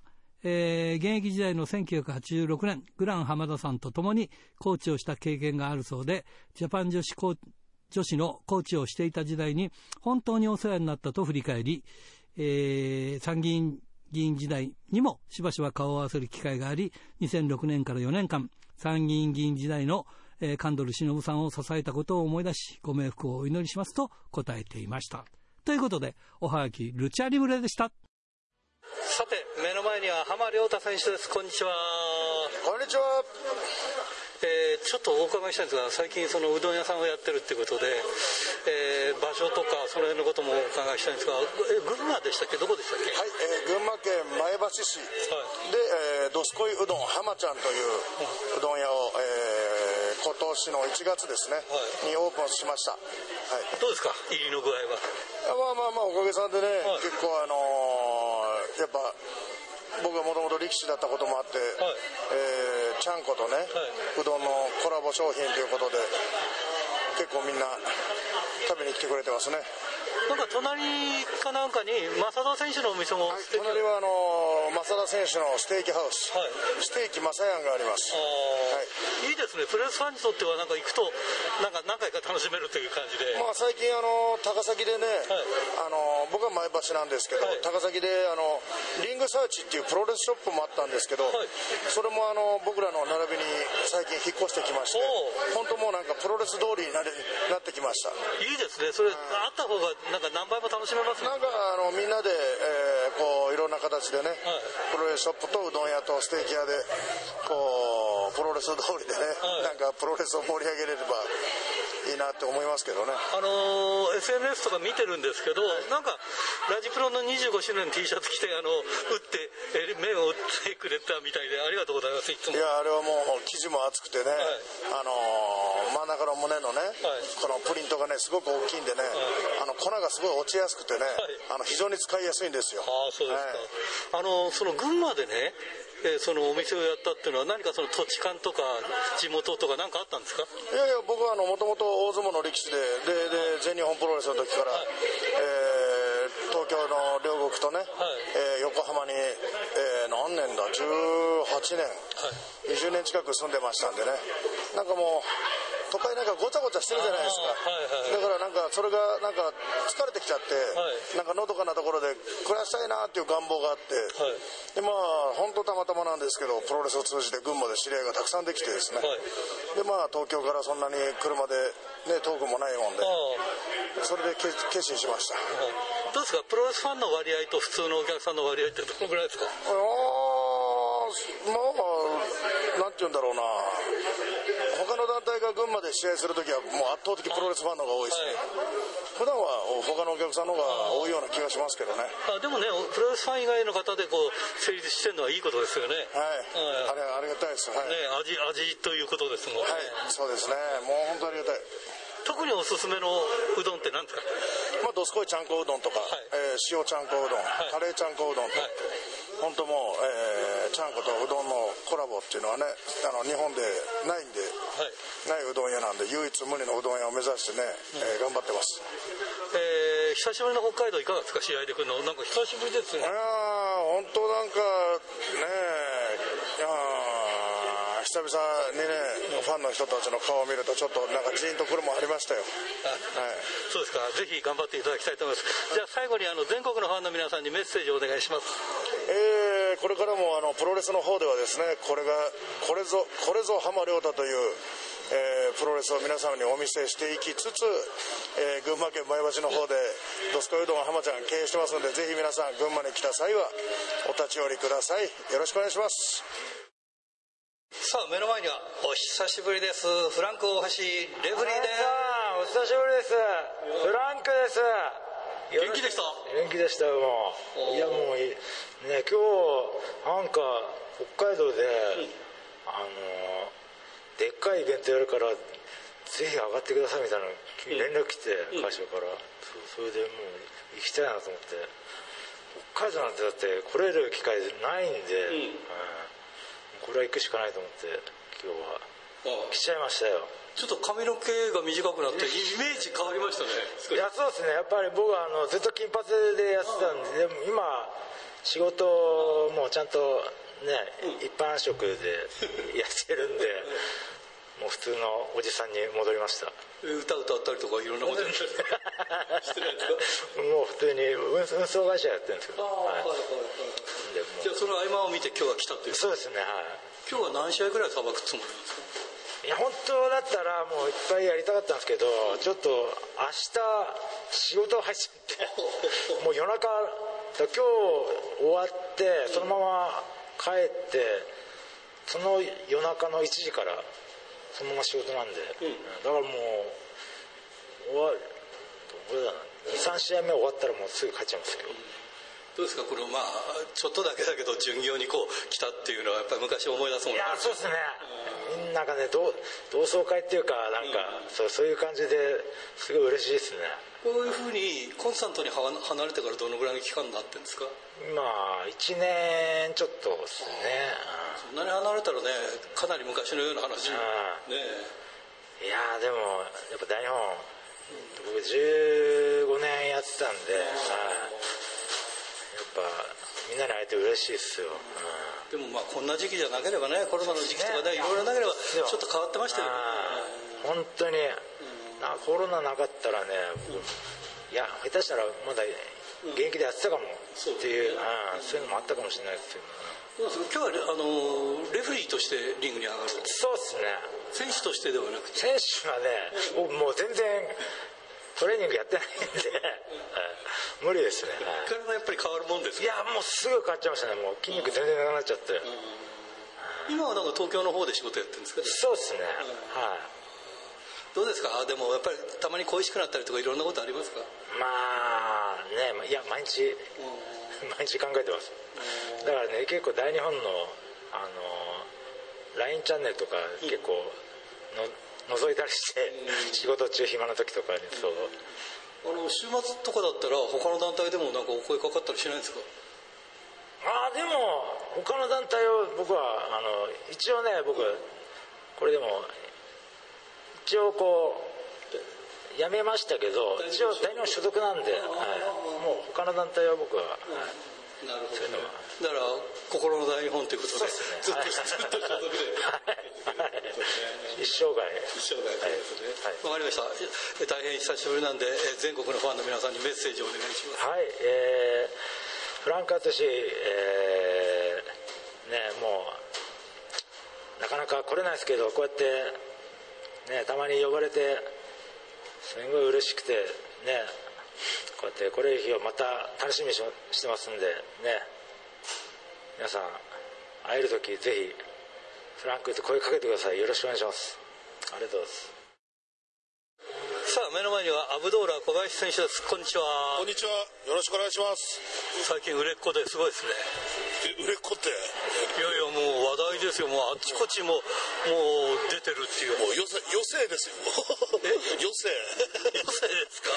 えー、現役時代の1986年、グラン浜田さんと共にコーチをした経験があるそうで、ジャパン女子コ女子のコーチをしていた時代に本当にお世話になったと振り返り、えー、参議院議員時代にもしばしば顔を合わせる機会があり、2006年から4年間、参議院議員時代の、えー、カンドル忍さんを支えたことを思い出し、ご冥福をお祈りしますと答えていました。ということで、おはがき、ルチャリブレでした。さて、目の前には浜亮太選手です。こんにちは。こんにちは。えー、ちょっとお伺いしたいんですが最近そのうどん屋さんをやってるっていうことで、えー、場所とかその辺のこともお伺いしたいんですが、え群馬でしたっけ？どこでしたっけ？はい、えー、群馬県前橋市。で、はい、えー、どすこいうどん浜ちゃんといううどん屋を、えー、今年の1月ですね、はい、にオープンしました、はい、どうですか？入りの具合は。まあまあまあおかげさんでね、はい、結構あのー、やっぱ僕はもともと力士だったこともあって、はい、えー、ちゃんことね、はい、うどんのコラボ商品ということで結構みんな食べに来てくれてますねなんか隣かなんかに正田選手のお店も、はい、隣はあの正田選手のステーキハウス、はい、ステーキ正やんがあります、はい、いいですね。プレスファンにとってはなんか行くとなんか何回か楽しめるという感じで、まあ、最近あの高崎でね、はい、あの僕は前橋なんですけど、高崎であのリングサーチっていうプロレスショップもあったんですけど、それもあの僕らの並びに最近引っ越してきまして本当もうなんかプロレス通りにななってきました。いいですね。それ、あった方がなんか何倍も楽しめますなんかあのみんなで、えー、こういろんな形でね、はい、プロレスショップとうどん屋とステーキ屋でこうプロレス通りでね、はい、なんかプロレスを盛り上げれればいいなって思いますけどね。あのー、SNS とか見てるんですけど、なんか、ラジプロの25周年の T シャツ着て、あの、打って、え目を打ってくれたみたいで、ありがとうございます、いつも。いや、あれはもう、生地も厚くてね、はい、あのー、真ん中の胸のね、はい、このプリントがね、すごく大きいんでね、はい、あの、粉がすごい落ちやすくてね、あの、非常に使いやすいんですよ。ああ、そうですか。あの、その群馬でね、えー、そのお店をやったっていうのは何かその土地勘とか地元とか何かあったんですか？いやいや僕はもともと大相撲の力士ででで全日本プロレスの時から、はい、えー、東京の両国とね、はい、えー、横浜に、えー、何年だ？18年、はい、20年近く住んでましたんでね。なんかもう都会なんかごちゃごちゃしてるじゃないですか、はいはい、だからなんかそれがなんか疲れてきちゃって、はい、なんかのどかなところで暮らしたいなっていう願望があって、はい、でまあ本当たまたまなんですけどプロレスを通じて群馬で知り合いがたくさんできてですね、でまあ東京からそんなに車で、ね、遠くもないもんでそれで決心しました、どうですか？プロレスファンの割合と普通のお客さんの割合ってどのぐらいですか？あまあなんて言うんだろうな。他の団体が群馬で試合するときはもう圧倒的プロレスファンの方が多いし、ね、はい、普段は他のお客さんの方が多いような気がしますけどね。あでもねプロレスファン以外の方でこう成立してるのはいいことですよね。はい、はい、あれありがたいです、はい、ね、味味ということですもんね。はい。そうですね。もう本当ありがたい。特におすすめのうどんって何ですか？まあどすこいちゃんこうどんとか、はい、えー、塩ちゃんこうどん、はい、カレーちゃんこうどんと、はい。本当もう、えー、ちゃんことうどんのコラボっていうのはねあの日本でないんで、はい、ないうどん屋なんで唯一無二のうどん屋を目指してね、うん、えー、頑張ってます、えー、久しぶりの北海道いかがですか？試合で来るの。なんか久しぶりですね。いや本当なんかねいや久々にね、ファンの人たちの顔を見ると、ちょっとなんかジーンとくるもありましたよ。はい、そうですか、ぜひ頑張っていただきたいと思います。じゃあ最後にあの全国のファンの皆さんにメッセージをお願いします。えー、これからもあのプロレスの方ではですね、これが、これぞ、これぞ浜亮太という、えー、プロレスを皆様にお見せしていきつつ、えー、群馬県前橋の方でどすこうどん浜ちゃん経営してますのでぜひ皆さん群馬に来た際はお立ち寄りくださいよろしくお願いしますさあ目の前にはお久しぶりです。フランク大橋レフリーです。お久しぶりです。フランクです。元気でした？元気でしたよもう。いやもうね今日なんか北海道で、うん、あのでっかいイベントやるからぜひ上がってくださいみたいな連絡来て、うん、会社から、それでもう行きたいなと思って。北海道なんてだって来れる機会ないんで、うんこれは行くしかないと思って今日は。来ちゃいましたよ。ちょっと髪の毛が短くなってイメージ変わりましたね。いやそうですね。やっぱり僕はあのずっと金髪でやってたんででも今仕事もちゃんとね、うん、一般職でやってるんでもう普通のおじさんに戻りました。歌歌ったりとかいろんなこと してないですかもう普普通に運送会社やってるんですけど。はい、はい。はいじゃあその合間を見て今日は来たというそうですねはい。今日は何試合ぐらいさばくつもりですかいや本当だったらもういっぱいやりたかったんですけどちょっと明日仕事入っちゃって もう夜中今日終わってそのまま帰ってその夜中の1時からそのまま仕事なんで、うん、だからもう終わるどれだな23試合目終わったらもうすぐ帰っちゃいますけど、どうですか？このまあちょっとだけだけど巡業にこう来たっていうのはやっぱり昔思い出すもんいやそうですね、うん、なんかね同同窓会っていうかなんか、うん、そうそういう感じですごい嬉しいですね。こういうふうにコンスタントに離れてからどのぐらいの期間になってるんですか？まあ1年ちょっとですね、そんなに離れたらねかなり昔のような話、ねいやでもやっぱ大日本僕15年やってたんで、はいぱみんなに会えて嬉しいですよ、うん、でもまあこんな時期じゃなければねコロナの時期とかね。いろいろなければちょっと変わってましたよ。ね本当に、なコロナなかったらね、いや下手したらまだ現役でやってたかも。っていう、うん、そういうのもあったかもしれないですけど今日はあのレフリーとしてリングに上がるそうですね。選手としてではなくて。選手はねもう全然トレーニングやってないんで。無理ですね、体やっぱり変わるもんですいやもうすぐ変わっちゃいましたね。もう筋肉全然なくなっちゃって、今はなんか東京の方で仕事やってるんですか？そうですね、はい。どうですか？でもやっぱりたまに恋しくなったりとかいろんなことありますか？まあねいや毎日、毎日考えてます。だからね結構大日本のあの LINE チャンネルとか結構の覗いたりして仕事中暇な時とかにそう。あの週末とかだったら他の団体でもなんかお声かかったりしないんですか？ああでも他の団体を僕はあの一応ね僕これでも一応こう辞めましたけど一応大日本所属なんで、はい、もう他の団体は僕は、はい、なるほど、ね、だから心の大日本ということで、ね、ずっと、はい、ずっと所属で、はい、一生涯一生涯ですねわ、はい、かりました。大変久しぶりなんで全国のファンの皆さんにメッセージをお願いします。はい。えー、フランク・アトシえー、ねもうなかなか来れないですけどこうやってねたまに呼ばれてすごい嬉しくてねこうやって来れる日をまた楽しみにしてますんでね。皆さん会える時ぜひフランクって声かけてください。よろしくお願いします。ありがとうございます。さあ目の前にはアブドーラ小林選手です。こんにちは。こんにちは。よろしくお願いします。最近売れっ子ですごいですね。え売れっ子っていやいやもう話題ですよ。もうあっちこっちももう出てるっていう。もう余生余生ですよ。え？余生。余生ですか？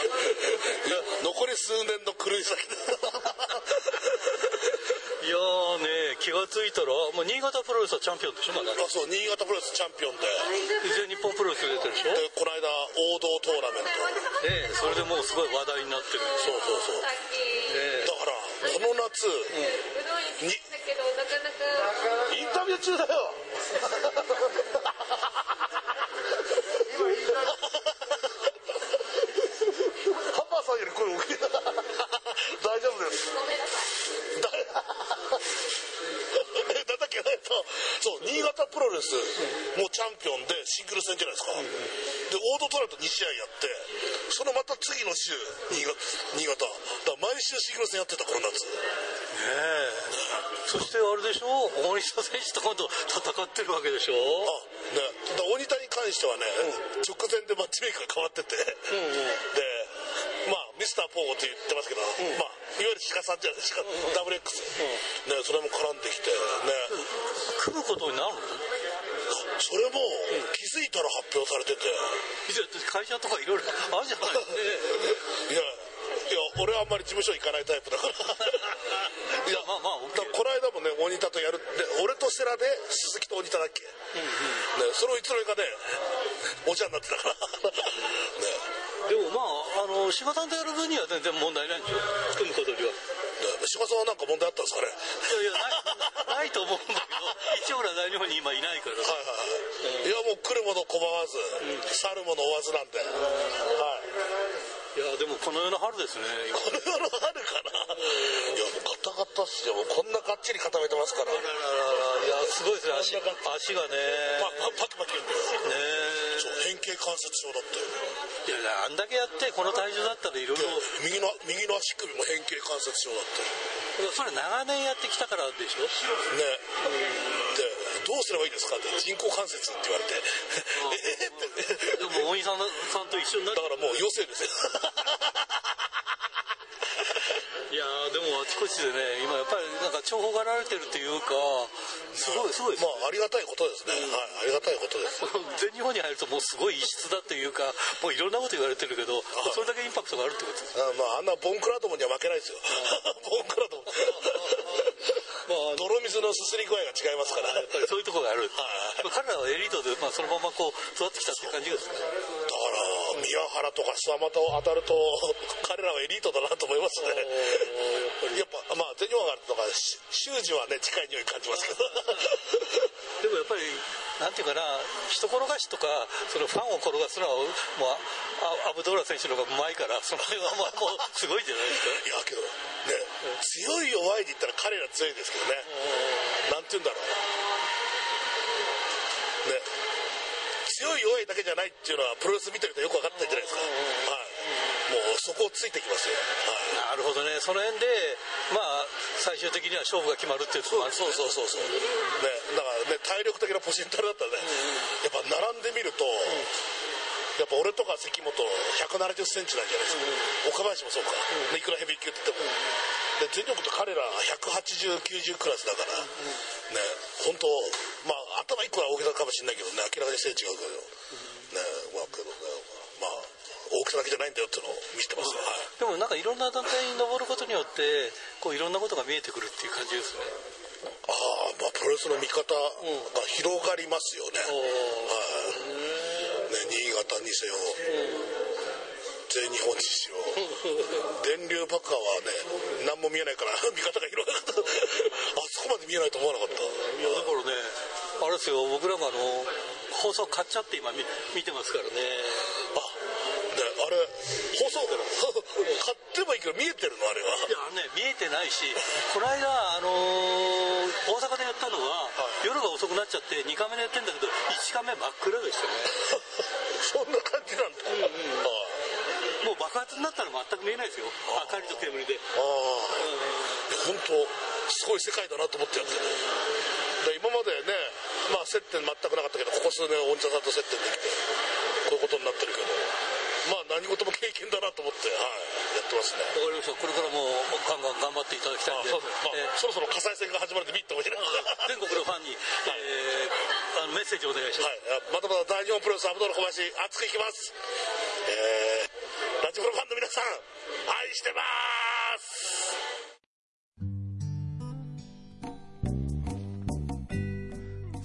残り数年の狂い先いやね気が付いたらもう新潟プロレスはチャンピオンでしょまだあそう新潟プロレスチャンピオンで。全日本プロレス出てるでしょ？でこの間王道トーナメント。ええそれでもうすごい話題になってるそうそうそう、えだからこの夏、うん、にインタビュー中だよハンマーさんより声大きい大丈夫ですごめんなさいだっけえっとそう新潟プロレスもうチャンピオンでシングル戦じゃないですか、でオードトライと2試合やってそのまた次の週新潟新潟。だ毎週シングル戦やってたこの夏ねえ。そしてあれでしょ？大西田選手と今度戦ってるわけでしょ？あね。だ大仁田に関してはね、うん、直前でマッチメイクが変わってて、うんうん、でスターポーって言ってますけど、うん、まあいわゆる鹿さんじゃないですか、ダブル X、ねそれも絡んできてね。組むことになるの？それも気づいたら発表されてて。会社とかいろいろ あるじゃない。いやいや俺はあんまり事務所行かないタイプだから。いやまあまあ、OK、この間もね大仁田とやるって俺と世良で鈴木と大仁田だっけ、うんうん、ね、そのいつの間にかねお茶になってたから。ねの柴さんとやる分には全然問題ないんですよ組むことには。柴さんは何か問題あったんですかね。いやいやない ないと思うんだけど。一応俺は大日本に今いないから。はいはいはい、いやもう来るもの拒まず、うん、去るもの追わずなんで、はい。いやでもこのの世の春ですね。この世の春かな。いや、もうガタガタっすよ。こんながっちり固めてますから。いや、すごいですね、足足がね。パパキパキ言うんだよ。ねそう、変形関節症だったよ。いや、あんだけやって、この体重だったらいろいろ。右の、右の足首も変形関節症だったよ。それ長年やってきたからでしょ？ね。で、どうすればいいですかって人工関節って言われて、えって。でも、大井さんさんと一緒になだからもう余生ですよ。いやでもあちこちでね、今やっぱりなんか重宝がられてるっていうか、すごい、すごいまあ、ありがたいことですね。はい、ありがたいことです。全日本に入るともうすごい異質だっていうか、もういろんなこと言われてるけど、それだけインパクトがあるってことですあまあ、あんなボンクラどもには負けないですよ。ボンクラども。まあ、泥水のすすり具合が違いますから。やっぱりそういうところがある。はい、彼らはエリートで、まあ、そのままこう、育ってきたっていう感じですね。宮原とか諏訪又を当たると、彼らはエリートだなと思いますね。やっぱ、まあ、全日本があるとか、修士はね、近い匂い感じますけど。でもやっぱり、なんていうかな、人転がしとか、そのファンを転がすのは、もう、アブドーラ選手の方がうまいから、その辺はまあもうすごいじゃないですか。いや、けど、ね、強い弱いで言ったら彼ら強いですけどね。なんて言うんだろう。ね。強い弱いだけじゃないっていうのはプロレス見てるとよく分かったじゃないですか。はい。もうそこをついてきますよ、はい、なるほどね。その辺でまあ最終的には勝負が決まるっていうところもある、そうそうそうそうねだからね体力的なポシェンタルだったらね、やっぱ並んでみると、やっぱ俺とか関本170センチなんじゃないですか、岡林もそうか、いくらヘビー級って言っても、で全力と彼ら180、90クラスだから、ね、本当、まあ、頭1個は大げさかもしれないけどね、明らかにセンチが違うけど、ね、まあ、けどね、まあ、大きさだけじゃないんだよっていうのを見せてます、はい、でもなんかいろんな団体に登ることによってこういろんなことが見えてくるっていう感じですね。ああまあプロレスの見方が広がりますよね、はい。ね新潟にせよ、全日本にしろ。電流爆破はね何も見えないから 見方が広がった。あそこまで見えないと思わなかった。いやだからねあれですよ僕らがあの放送買っちゃって今見てますからね。あれ放送 買ってもいいけど見えてるのあれは。いやね見えてないしこの間あのー、大阪でやったのは、はい、夜が遅くなっちゃって2カメでやってんだけど1カメ真っ暗でしたね。そんな感じなんだ、うんうんもう爆発になったら全く見えないですよ明かりと煙でああ、うん、本当すごい世界だなと思ってやってる今までねまあ接点全くなかったけどここ数年大西さんと接点できてこういうことになってるけどまあ何事も経験だなと思って、はい、やってますね。わかりました。これからもガンガン頑張っていただきたいんで。そうまあ、えー、そろそろ火災戦が始まるんで見てほしいな。全国のファンに、はい、えー、あのメッセージをお願いします。はい、またまた大日本プロレスアブドル小林熱くいきます。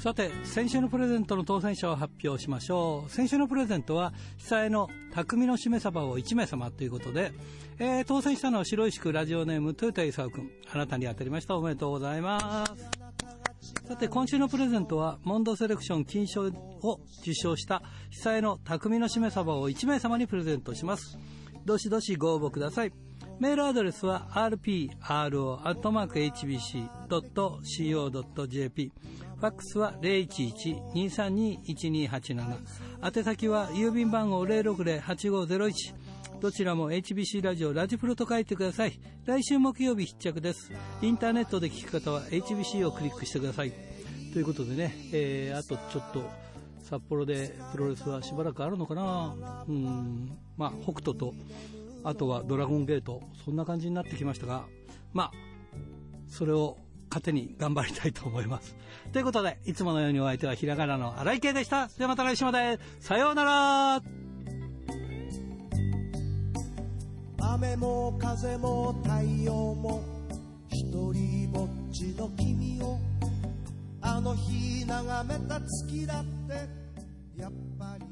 さて、先週のプレゼントの当選者を発表しましょう。先週のプレゼントは、被災の匠のしめ鯖を1名様ということで、えー、当選したのは白石区ラジオネーム豊田勲君。あなたに当たりました。おめでとうございます。さて、今週のプレゼントは、モンドセレクション金賞を受賞した被災の匠のしめ鯖を1名様にプレゼントします。どしどしご応募ください。メールアドレスは rpro.hbc.co.jp ファックスは011-232-1287宛先は郵便番号060-8501どちらも HBC ラジオラジプロと書いてください。来週木曜日必着です。インターネットで聞く方は HBC をクリックしてください。ということでね、えー、あとちょっと札幌でプロレスはしばらくあるのかな。うん。まあ北斗とあとはドラゴンゲート、そんな感じになってきましたが、まあ、それを糧に頑張りたいと思います。ということで、いつものようにお相手はひらがなの荒井圭でした。ではまた来週まで。さようなら雨も風も太陽も一人ぼっちの君をあの日眺めた月だってやっぱり